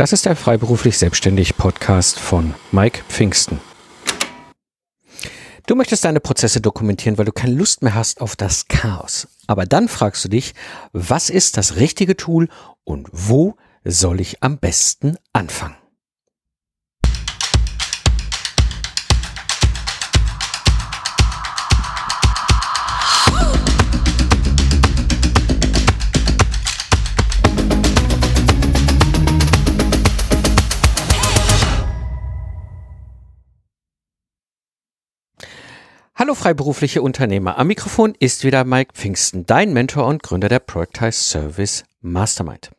Das ist der Freiberuflich Selbstständig Podcast von Mike Pfingsten. Du möchtest deine Prozesse dokumentieren, weil du keine Lust mehr hast auf das Chaos. Aber dann fragst du dich, was ist das richtige Tool und wo soll ich am besten anfangen? Hallo freiberufliche Unternehmer. Am Mikrofon ist wieder Mike Pfingsten, dein Mentor und Gründer der Productize Service Mastermind.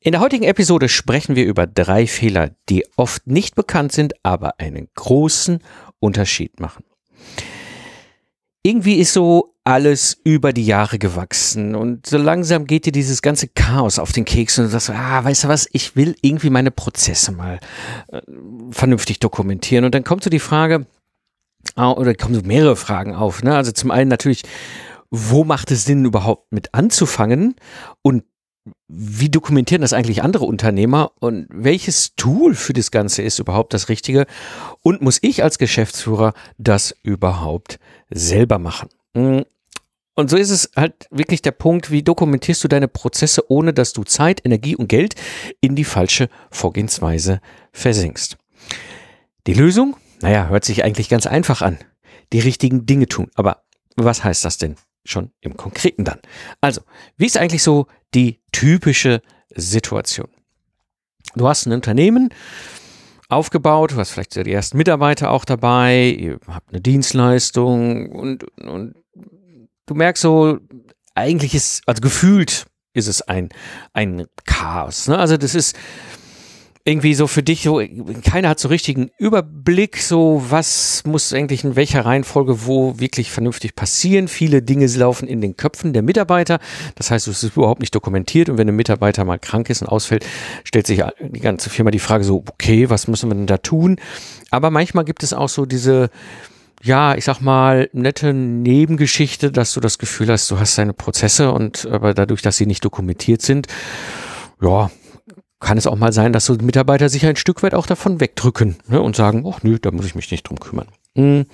In der heutigen Episode sprechen wir über drei Fehler, die oft nicht bekannt sind, aber einen großen Unterschied machen. Irgendwie ist so alles über die Jahre gewachsen und so langsam geht dir dieses ganze Chaos auf den Keks und du sagst, ah, weißt du was, ich will irgendwie meine Prozesse mal äh, vernünftig dokumentieren. Und dann kommt so die Frage, oder kommen so mehrere Fragen auf. Ne? Also zum einen natürlich, wo macht es Sinn überhaupt mit anzufangen und wie dokumentieren das eigentlich andere Unternehmer und welches Tool für das Ganze ist überhaupt das Richtige und muss ich als Geschäftsführer das überhaupt selber machen? Hm. Und so ist es halt wirklich der Punkt, wie dokumentierst du deine Prozesse, ohne dass du Zeit, Energie und Geld in die falsche Vorgehensweise versinkst. Die Lösung? Naja, hört sich eigentlich ganz einfach an. Die richtigen Dinge tun. Aber was heißt das denn schon im Konkreten dann? Also, wie ist eigentlich so die typische Situation? Du hast ein Unternehmen aufgebaut, du hast vielleicht die ersten Mitarbeiter auch dabei, ihr habt eine Dienstleistung und, und du merkst so, eigentlich ist, also gefühlt ist es ein, ein Chaos. Ne? Also das ist, irgendwie so für dich so, keiner hat so richtigen Überblick, so was muss eigentlich in welcher Reihenfolge wo wirklich vernünftig passieren. Viele Dinge laufen in den Köpfen der Mitarbeiter. Das heißt, es ist überhaupt nicht dokumentiert und wenn ein Mitarbeiter mal krank ist und ausfällt, stellt sich die ganze Firma die Frage so, okay, was müssen wir denn da tun? Aber manchmal gibt es auch so diese, ja, ich sag mal, nette Nebengeschichte, dass du das Gefühl hast, du hast deine Prozesse und aber dadurch, dass sie nicht dokumentiert sind, ja, kann es auch mal sein, dass so Mitarbeiter sich ein Stück weit auch davon wegdrücken ne, und sagen, ach nö, da muss ich mich nicht drum kümmern. Mhm.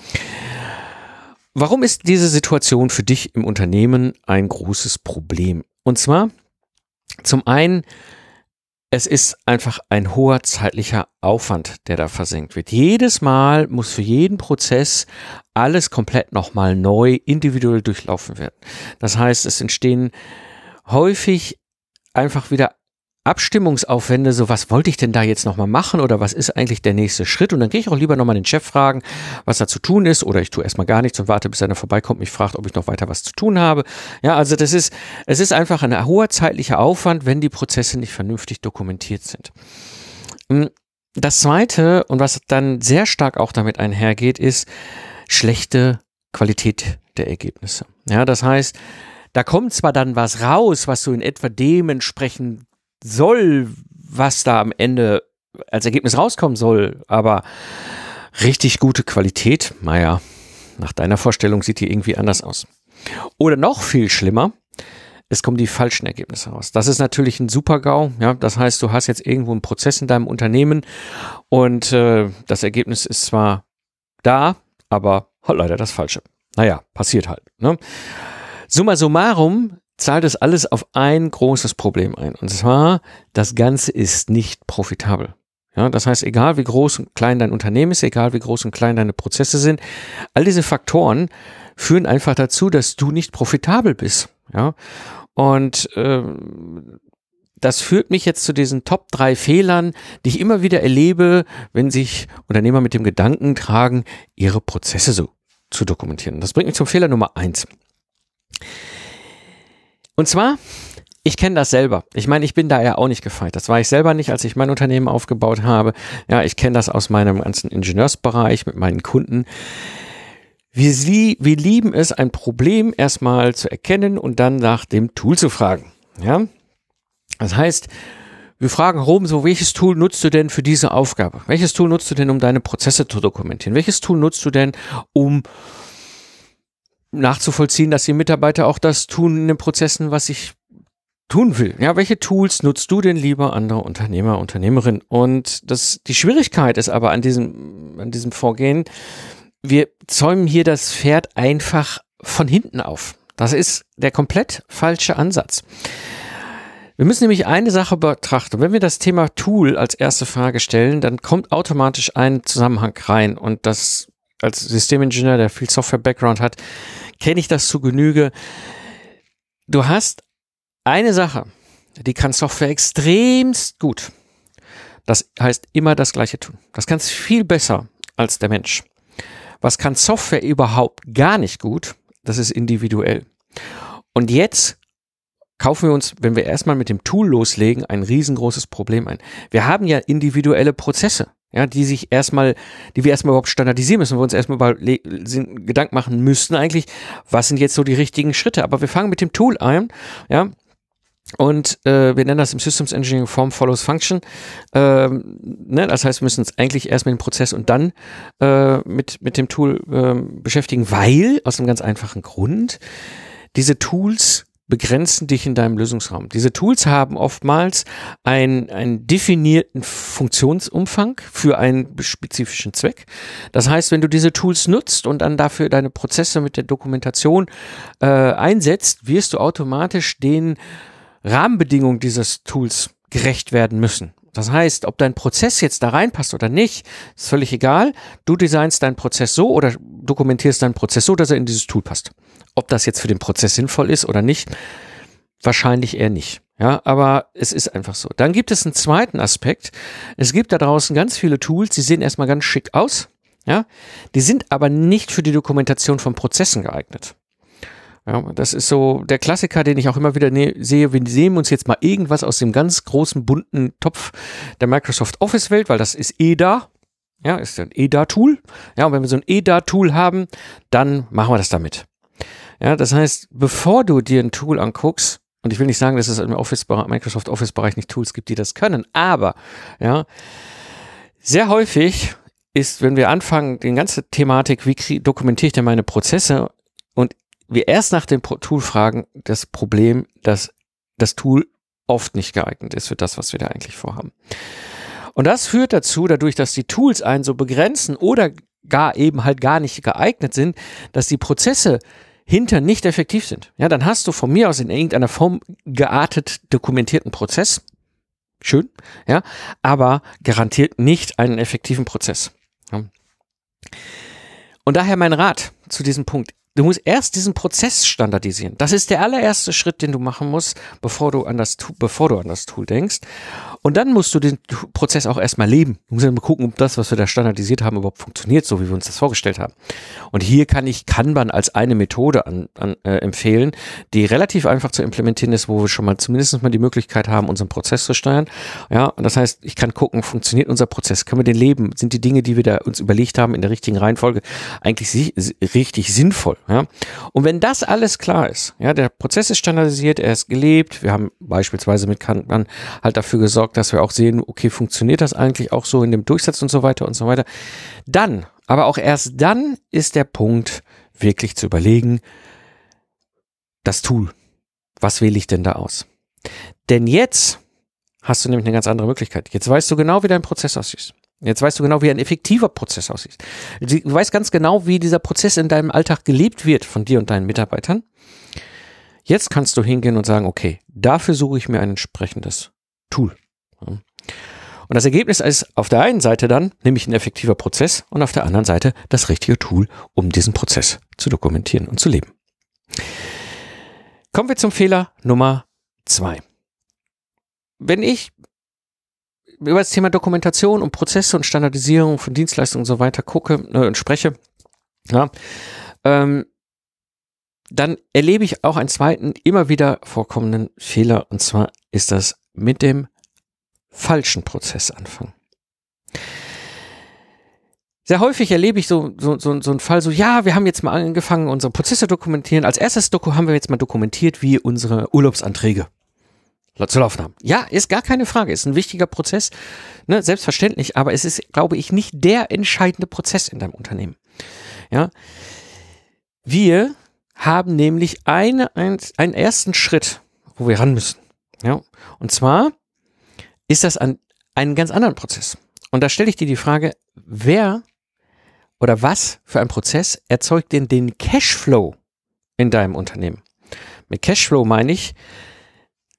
Warum ist diese Situation für dich im Unternehmen ein großes Problem? Und zwar zum einen, es ist einfach ein hoher zeitlicher Aufwand, der da versenkt wird. Jedes Mal muss für jeden Prozess alles komplett nochmal neu individuell durchlaufen werden. Das heißt, es entstehen häufig einfach wieder Abstimmungsaufwände, so was wollte ich denn da jetzt nochmal machen oder was ist eigentlich der nächste Schritt? Und dann gehe ich auch lieber nochmal den Chef fragen, was da zu tun ist oder ich tue erstmal gar nichts und warte, bis einer vorbeikommt mich fragt, ob ich noch weiter was zu tun habe. Ja, also das ist, es ist einfach ein hoher zeitlicher Aufwand, wenn die Prozesse nicht vernünftig dokumentiert sind. Hm, das zweite und was dann sehr stark auch damit einhergeht, ist schlechte Qualität der Ergebnisse. Ja, das heißt, da kommt zwar dann was raus, was so in etwa dementsprechend soll, was da am Ende als Ergebnis rauskommen soll, aber richtig gute Qualität, naja, nach deiner Vorstellung sieht die irgendwie anders aus. Oder noch viel schlimmer, es kommen die falschen Ergebnisse raus. Das ist natürlich ein Super-GAU. Ja, das heißt, du hast jetzt irgendwo einen Prozess in deinem Unternehmen und äh, das Ergebnis ist zwar da, aber halt leider das Falsche. Naja, passiert halt. Ne? Summa summarum zahlt es alles auf ein großes Problem ein. Und zwar, das Ganze ist nicht profitabel. Ja, das heißt, egal wie groß und klein dein Unternehmen ist, egal wie groß und klein deine Prozesse sind, all diese Faktoren führen einfach dazu, dass du nicht profitabel bist. Ja, und äh, das führt mich jetzt zu diesen Top drei Fehlern, die ich immer wieder erlebe, wenn sich Unternehmer mit dem Gedanken tragen, ihre Prozesse so zu dokumentieren. Das bringt mich zum Fehler Nummer eins. Und zwar, ich kenne das selber. Ich meine, ich bin da ja auch nicht gefeit. Das war ich selber nicht, als ich mein Unternehmen aufgebaut habe. Ja, ich kenne das aus meinem ganzen Ingenieursbereich mit meinen Kunden. Wir, wir lieben es, ein Problem erstmal zu erkennen und dann nach dem Tool zu fragen. Ja, das heißt, wir fragen rum so, welches Tool nutzt du denn für diese Aufgabe? Welches Tool nutzt du denn, um deine Prozesse zu dokumentieren? Welches Tool nutzt du denn, um nachzuvollziehen, dass die Mitarbeiter auch das tun in den Prozessen, was ich tun will. Ja, welche Tools nutzt du denn lieber, andere Unternehmer, Unternehmerin? Und das, die Schwierigkeit ist aber an diesem, an diesem Vorgehen, wir zäumen hier das Pferd einfach von hinten auf. Das ist der komplett falsche Ansatz. Wir müssen nämlich eine Sache betrachten. Wenn wir das Thema Tool als erste Frage stellen, dann kommt automatisch ein Zusammenhang rein. Und das als Systemingenieur, der viel Software-Background hat, kenne ich das zu Genüge. Du hast eine Sache, die kann Software extremst gut. Das heißt immer das Gleiche tun. Das kannst viel besser als der Mensch. Was kann Software überhaupt gar nicht gut? Das ist individuell. Und jetzt kaufen wir uns, wenn wir erstmal mit dem Tool loslegen, ein riesengroßes Problem ein. Wir haben ja individuelle Prozesse, ja, die sich erstmal, die wir erstmal überhaupt standardisieren müssen, wo wir uns erstmal über Gedanken machen müssten eigentlich, was sind jetzt so die richtigen Schritte. Aber wir fangen mit dem Tool ein, ja, und äh, wir nennen das im Systems Engineering Form Follows Function. Ähm, ne? Das heißt, wir müssen uns eigentlich erst mit dem Prozess und dann äh, mit, mit dem Tool äh, beschäftigen, weil, aus einem ganz einfachen Grund, diese Tools begrenzen dich in deinem Lösungsraum. Diese Tools haben oftmals einen, einen definierten Funktionsumfang für einen spezifischen Zweck. Das heißt, wenn du diese Tools nutzt und dann dafür deine Prozesse mit der Dokumentation äh, einsetzt, wirst du automatisch den Rahmenbedingungen dieses Tools gerecht werden müssen. Das heißt, ob dein Prozess jetzt da reinpasst oder nicht, ist völlig egal. Du designst deinen Prozess so oder dokumentierst deinen Prozess so, dass er in dieses Tool passt. Ob das jetzt für den Prozess sinnvoll ist oder nicht, wahrscheinlich eher nicht. Ja, aber es ist einfach so. Dann gibt es einen zweiten Aspekt. Es gibt da draußen ganz viele Tools, die sehen erstmal ganz schick aus. Ja, die sind aber nicht für die Dokumentation von Prozessen geeignet. Ja, das ist so der Klassiker, den ich auch immer wieder ne sehe. Wir nehmen uns jetzt mal irgendwas aus dem ganz großen bunten Topf der Microsoft Office Welt, weil das ist eh da. Ja, ist ein EDA-Tool. Ja, und wenn wir so ein EDA-Tool haben, dann machen wir das damit. Ja, das heißt, bevor du dir ein Tool anguckst, und ich will nicht sagen, dass es im Office Microsoft Office Bereich nicht Tools gibt, die das können, aber ja, sehr häufig ist, wenn wir anfangen, die ganze Thematik, wie dokumentiere ich denn meine Prozesse und wir erst nach dem Tool fragen, das Problem, dass das Tool oft nicht geeignet ist für das, was wir da eigentlich vorhaben. Und das führt dazu, dadurch, dass die Tools einen so begrenzen oder gar eben halt gar nicht geeignet sind, dass die Prozesse hinter nicht effektiv sind. Ja, dann hast du von mir aus in irgendeiner Form geartet dokumentierten Prozess. Schön, ja, aber garantiert nicht einen effektiven Prozess. Ja. Und daher mein Rat zu diesem Punkt. Du musst erst diesen Prozess standardisieren. Das ist der allererste Schritt, den du machen musst, bevor du an das, bevor du an das Tool denkst. Und dann musst du den Prozess auch erstmal leben. Du musst mal gucken, ob das, was wir da standardisiert haben, überhaupt funktioniert, so wie wir uns das vorgestellt haben. Und hier kann ich Kanban als eine Methode an, an, äh, empfehlen, die relativ einfach zu implementieren ist, wo wir schon mal zumindest mal die Möglichkeit haben, unseren Prozess zu steuern. Ja, und das heißt, ich kann gucken, funktioniert unser Prozess? Können wir den leben? Sind die Dinge, die wir da uns überlegt haben, in der richtigen Reihenfolge eigentlich richtig sinnvoll? Ja? Und wenn das alles klar ist, ja, der Prozess ist standardisiert, er ist gelebt, wir haben beispielsweise mit Kanban halt dafür gesorgt, dass wir auch sehen, okay, funktioniert das eigentlich auch so in dem Durchsatz und so weiter und so weiter. Dann, aber auch erst dann ist der Punkt, wirklich zu überlegen, das Tool. Was wähle ich denn da aus? Denn jetzt hast du nämlich eine ganz andere Möglichkeit. Jetzt weißt du genau, wie dein Prozess aussieht. Jetzt weißt du genau, wie ein effektiver Prozess aussieht. Du weißt ganz genau, wie dieser Prozess in deinem Alltag gelebt wird von dir und deinen Mitarbeitern. Jetzt kannst du hingehen und sagen, okay, dafür suche ich mir ein entsprechendes Tool. Und das Ergebnis ist auf der einen Seite dann nämlich ein effektiver Prozess und auf der anderen Seite das richtige Tool, um diesen Prozess zu dokumentieren und zu leben. Kommen wir zum Fehler Nummer zwei. Wenn ich über das Thema Dokumentation und Prozesse und Standardisierung von Dienstleistungen und so weiter gucke äh, und spreche, ja, ähm, dann erlebe ich auch einen zweiten immer wieder vorkommenden Fehler und zwar ist das mit dem falschen Prozess anfangen. Sehr häufig erlebe ich so, so, so, so einen Fall, so, ja, wir haben jetzt mal angefangen, unsere Prozesse dokumentieren. Als erstes Doku haben wir jetzt mal dokumentiert, wie unsere Urlaubsanträge zu laufen haben. Ja, ist gar keine Frage, ist ein wichtiger Prozess, ne, selbstverständlich, aber es ist, glaube ich, nicht der entscheidende Prozess in deinem Unternehmen. Ja, wir haben nämlich eine, ein, einen ersten Schritt, wo wir ran müssen. Ja, und zwar ist das an einen ganz anderen Prozess. Und da stelle ich dir die Frage, wer oder was für ein Prozess erzeugt denn den Cashflow in deinem Unternehmen? Mit Cashflow meine ich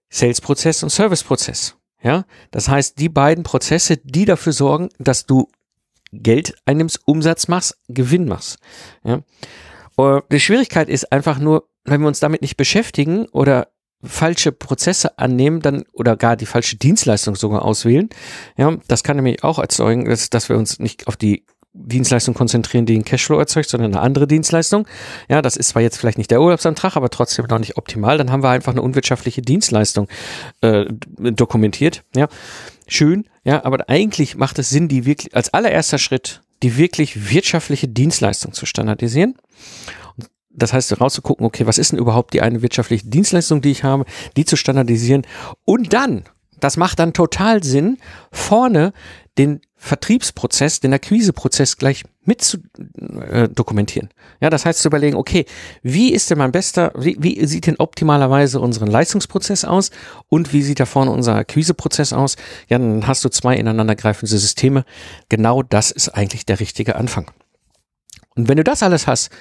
Sales-Prozess und Service-Prozess. Ja, das heißt, die beiden Prozesse, die dafür sorgen, dass du Geld einnimmst, Umsatz machst, Gewinn machst. Ja. Die Schwierigkeit ist einfach nur, wenn wir uns damit nicht beschäftigen oder falsche Prozesse annehmen, dann oder gar die falsche Dienstleistung sogar auswählen. Ja, das kann nämlich auch erzeugen, dass, dass wir uns nicht auf die Dienstleistung konzentrieren, die den Cashflow erzeugt, sondern eine andere Dienstleistung. Ja, das ist zwar jetzt vielleicht nicht der Urlaubsantrag, aber trotzdem noch nicht optimal. Dann haben wir einfach eine unwirtschaftliche Dienstleistung äh, dokumentiert. Ja, schön. Ja, aber eigentlich macht es Sinn, die wirklich als allererster Schritt die wirklich wirtschaftliche Dienstleistung zu standardisieren. Das heißt, rauszugucken, okay, was ist denn überhaupt die eine wirtschaftliche Dienstleistung, die ich habe, die zu standardisieren und dann das macht dann total Sinn, vorne den Vertriebsprozess, den Akquiseprozess gleich mit zu äh, dokumentieren. Ja, das heißt zu überlegen, okay, wie ist denn mein bester, wie, wie sieht denn optimalerweise unseren Leistungsprozess aus und wie sieht da vorne unser Akquiseprozess aus? Ja, dann hast du zwei ineinandergreifende Systeme. Genau das ist eigentlich der richtige Anfang. Und wenn du das alles hast,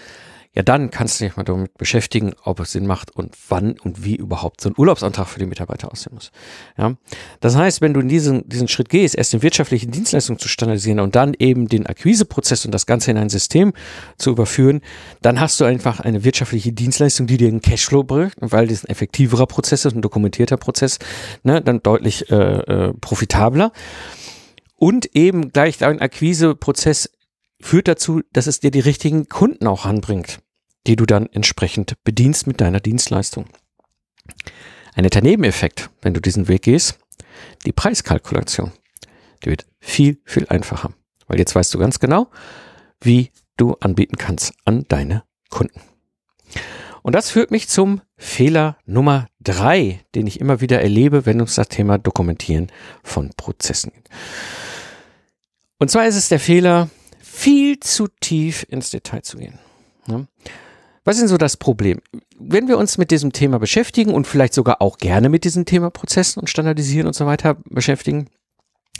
ja, dann kannst du dich mal damit beschäftigen, ob es Sinn macht und wann und wie überhaupt so ein Urlaubsantrag für die Mitarbeiter aussehen muss. Ja, das heißt, wenn du in diesen, diesen Schritt gehst, erst den wirtschaftlichen Dienstleistungen zu standardisieren und dann eben den Akquiseprozess und das Ganze in ein System zu überführen, dann hast du einfach eine wirtschaftliche Dienstleistung, die dir einen Cashflow bringt, weil das ein effektiverer Prozess ist, ein dokumentierter Prozess, ne, dann deutlich äh, äh, profitabler. Und eben gleich dein Akquiseprozess führt dazu, dass es dir die richtigen Kunden auch anbringt die du dann entsprechend bedienst mit deiner Dienstleistung. Ein netter Nebeneffekt, wenn du diesen Weg gehst, die Preiskalkulation. Die wird viel, viel einfacher, weil jetzt weißt du ganz genau, wie du anbieten kannst an deine Kunden. Und das führt mich zum Fehler Nummer drei, den ich immer wieder erlebe, wenn es das Thema Dokumentieren von Prozessen geht. Und zwar ist es der Fehler, viel zu tief ins Detail zu gehen. Was ist denn so das Problem? Wenn wir uns mit diesem Thema beschäftigen und vielleicht sogar auch gerne mit diesem Thema Prozessen und Standardisieren und so weiter beschäftigen,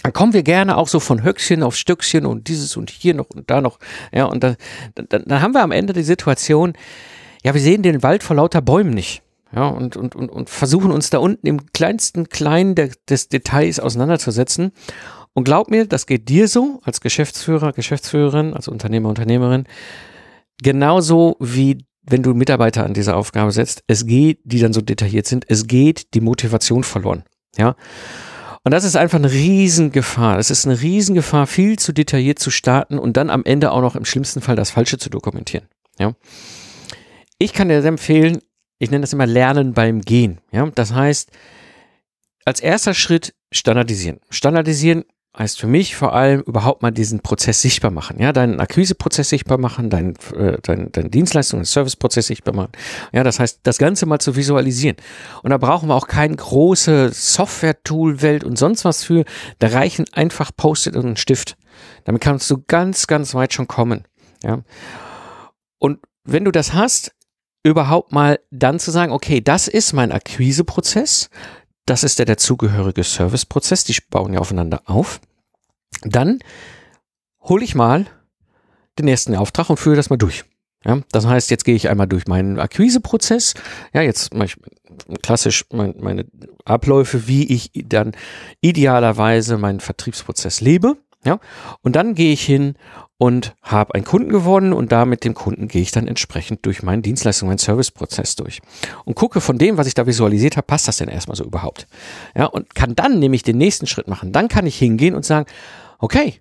dann kommen wir gerne auch so von Höchstchen auf Stückchen und dieses und hier noch und da noch. Ja, und dann, dann, dann haben wir am Ende die Situation, ja, wir sehen den Wald vor lauter Bäumen nicht. Ja, und, und, und, und versuchen uns da unten im kleinsten Kleinen der, des Details auseinanderzusetzen. Und glaub mir, das geht dir so als Geschäftsführer, Geschäftsführerin, als Unternehmer, Unternehmerin, genauso wie wenn du Mitarbeiter an diese Aufgabe setzt, es geht, die dann so detailliert sind, es geht die Motivation verloren. Ja. Und das ist einfach eine Riesengefahr. Es ist eine Riesengefahr, viel zu detailliert zu starten und dann am Ende auch noch im schlimmsten Fall das Falsche zu dokumentieren. Ja. Ich kann dir empfehlen, ich nenne das immer Lernen beim Gehen. Ja. Das heißt, als erster Schritt standardisieren. Standardisieren heißt für mich vor allem überhaupt mal diesen Prozess sichtbar machen, ja, deinen Akquiseprozess sichtbar machen, deinen äh, dein, dein Dienstleistung, deinen Serviceprozess sichtbar machen. Ja, das heißt, das Ganze mal zu visualisieren. Und da brauchen wir auch kein große Software-Tool-Welt und sonst was für. Da reichen einfach Post-it und ein Stift. Damit kannst du ganz, ganz weit schon kommen. Ja. Und wenn du das hast, überhaupt mal dann zu sagen, okay, das ist mein Akquiseprozess, das ist der dazugehörige Serviceprozess, die bauen ja aufeinander auf. Dann hole ich mal den ersten Auftrag und führe das mal durch. Ja, das heißt, jetzt gehe ich einmal durch meinen Akquiseprozess. Ja, jetzt mache ich klassisch mein, meine Abläufe, wie ich dann idealerweise meinen Vertriebsprozess lebe. Ja, und dann gehe ich hin und habe einen Kunden gewonnen und da mit dem Kunden gehe ich dann entsprechend durch meinen Dienstleistung, meinen Serviceprozess durch und gucke von dem, was ich da visualisiert habe, passt das denn erstmal so überhaupt? Ja, und kann dann nämlich den nächsten Schritt machen. Dann kann ich hingehen und sagen, okay,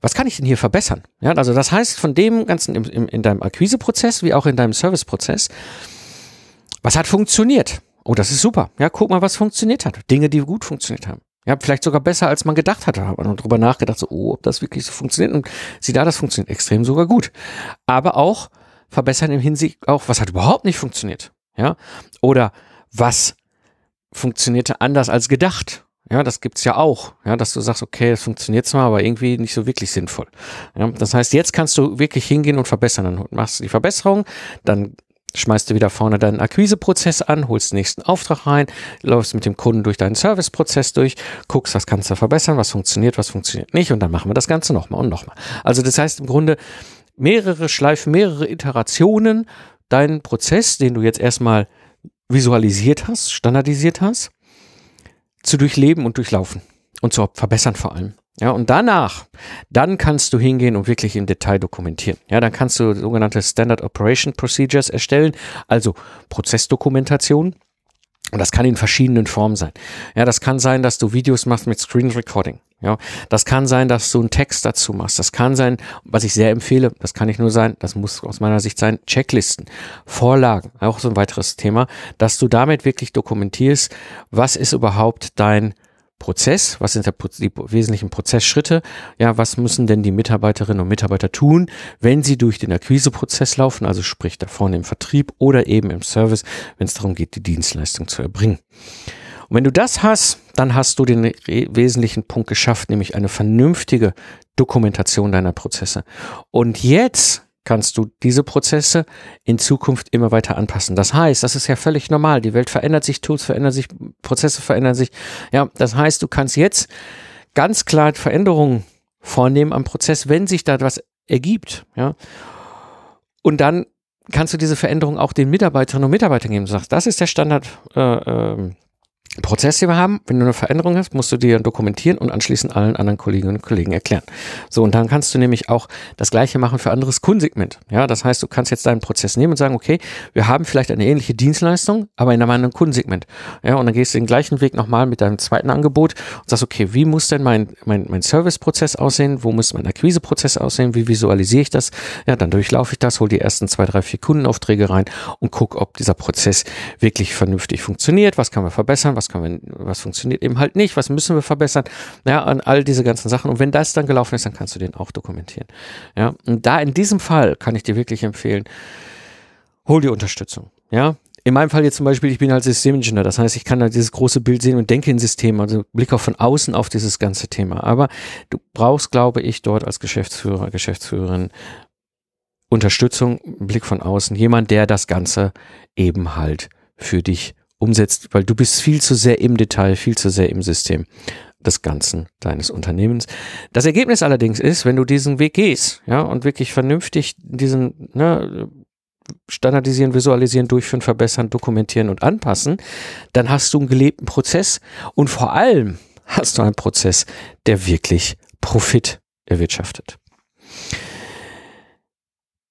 was kann ich denn hier verbessern? Ja, also das heißt, von dem ganzen im, im, in deinem Akquiseprozess wie auch in deinem Serviceprozess, was hat funktioniert? Oh, das ist super. Ja, guck mal, was funktioniert hat. Dinge, die gut funktioniert haben. Ja, vielleicht sogar besser, als man gedacht hatte. Hat man drüber nachgedacht, so, oh, ob das wirklich so funktioniert. Und sieh da, das funktioniert extrem sogar gut. Aber auch verbessern im Hinsicht auch, was hat überhaupt nicht funktioniert. Ja, oder was funktionierte anders als gedacht. Ja, das gibt's ja auch. Ja, dass du sagst, okay, das funktioniert zwar, aber irgendwie nicht so wirklich sinnvoll. Ja, das heißt, jetzt kannst du wirklich hingehen und verbessern. Dann machst du die Verbesserung, dann schmeißt du wieder vorne deinen Akquiseprozess an, holst den nächsten Auftrag rein, läufst mit dem Kunden durch deinen Serviceprozess durch, guckst, was kannst du verbessern, was funktioniert, was funktioniert nicht und dann machen wir das Ganze nochmal und nochmal. Also das heißt im Grunde mehrere Schleifen, mehrere Iterationen, deinen Prozess, den du jetzt erstmal visualisiert hast, standardisiert hast, zu durchleben und durchlaufen und zu verbessern vor allem. Ja, und danach, dann kannst du hingehen und wirklich im Detail dokumentieren. Ja, dann kannst du sogenannte Standard Operation Procedures erstellen, also Prozessdokumentation. Und das kann in verschiedenen Formen sein. Ja, das kann sein, dass du Videos machst mit Screen Recording. Ja, das kann sein, dass du einen Text dazu machst. Das kann sein, was ich sehr empfehle, das kann nicht nur sein, das muss aus meiner Sicht sein, Checklisten, Vorlagen, auch so ein weiteres Thema, dass du damit wirklich dokumentierst, was ist überhaupt dein Prozess, was sind die wesentlichen Prozessschritte, ja, was müssen denn die Mitarbeiterinnen und Mitarbeiter tun, wenn sie durch den Akquiseprozess laufen, also sprich da vorne im Vertrieb oder eben im Service, wenn es darum geht, die Dienstleistung zu erbringen. Und wenn du das hast, dann hast du den wesentlichen Punkt geschafft, nämlich eine vernünftige Dokumentation deiner Prozesse. Und jetzt kannst du diese Prozesse in Zukunft immer weiter anpassen. Das heißt, das ist ja völlig normal. Die Welt verändert sich, Tools verändern sich, Prozesse verändern sich. Ja, das heißt, du kannst jetzt ganz klar Veränderungen vornehmen am Prozess, wenn sich da was ergibt. Ja, und dann kannst du diese Veränderung auch den Mitarbeiterinnen und Mitarbeitern geben. Du sagst, das ist der Standard. Äh, äh, Prozess, den wir haben. Wenn du eine Veränderung hast, musst du die dokumentieren und anschließend allen anderen Kolleginnen und Kollegen erklären. So, und dann kannst du nämlich auch das Gleiche machen für anderes Kundensegment. Ja, das heißt, du kannst jetzt deinen Prozess nehmen und sagen, okay, wir haben vielleicht eine ähnliche Dienstleistung, aber in einem anderen Kundensegment. Ja, und dann gehst du den gleichen Weg nochmal mit deinem zweiten Angebot und sagst, okay, wie muss denn mein, mein, mein Serviceprozess aussehen? Wo muss mein Akquiseprozess aussehen? Wie visualisiere ich das? Ja, dann durchlaufe ich das, hole die ersten zwei, drei, vier Kundenaufträge rein und guck, ob dieser Prozess wirklich vernünftig funktioniert. Was kann man verbessern? Was was können wir, was funktioniert eben halt nicht, was müssen wir verbessern, ja, an all diese ganzen Sachen. Und wenn das dann gelaufen ist, dann kannst du den auch dokumentieren. Ja, und da in diesem Fall kann ich dir wirklich empfehlen, hol die Unterstützung. Ja, in meinem Fall jetzt zum Beispiel, ich bin halt Systemingenieur, das heißt, ich kann da dieses große Bild sehen und denke in System, also Blick auch von außen auf dieses ganze Thema. Aber du brauchst, glaube ich, dort als Geschäftsführer, Geschäftsführerin Unterstützung, Blick von außen, jemand, der das Ganze eben halt für dich umsetzt, weil du bist viel zu sehr im Detail, viel zu sehr im System des Ganzen deines Unternehmens. Das Ergebnis allerdings ist, wenn du diesen Weg gehst, ja, und wirklich vernünftig diesen, ne, standardisieren, visualisieren, durchführen, verbessern, dokumentieren und anpassen, dann hast du einen gelebten Prozess und vor allem hast du einen Prozess, der wirklich Profit erwirtschaftet.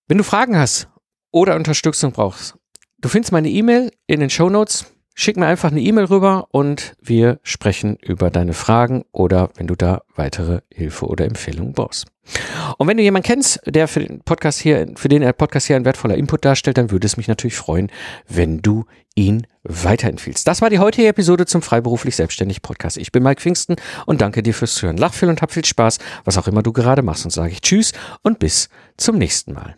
Wenn du Fragen hast oder Unterstützung brauchst, du findest meine E-Mail in den Show Notes. Schick mir einfach eine E-Mail rüber und wir sprechen über deine Fragen oder wenn du da weitere Hilfe oder Empfehlungen brauchst. Und wenn du jemanden kennst, der für den Podcast hier, für den Podcast hier ein wertvoller Input darstellt, dann würde es mich natürlich freuen, wenn du ihn weiterempfiehlst. Das war die heutige Episode zum Freiberuflich Selbstständig Podcast. Ich bin Mike Pfingsten und danke dir fürs Hören. Lach viel und hab viel Spaß, was auch immer du gerade machst und sage ich Tschüss und bis zum nächsten Mal.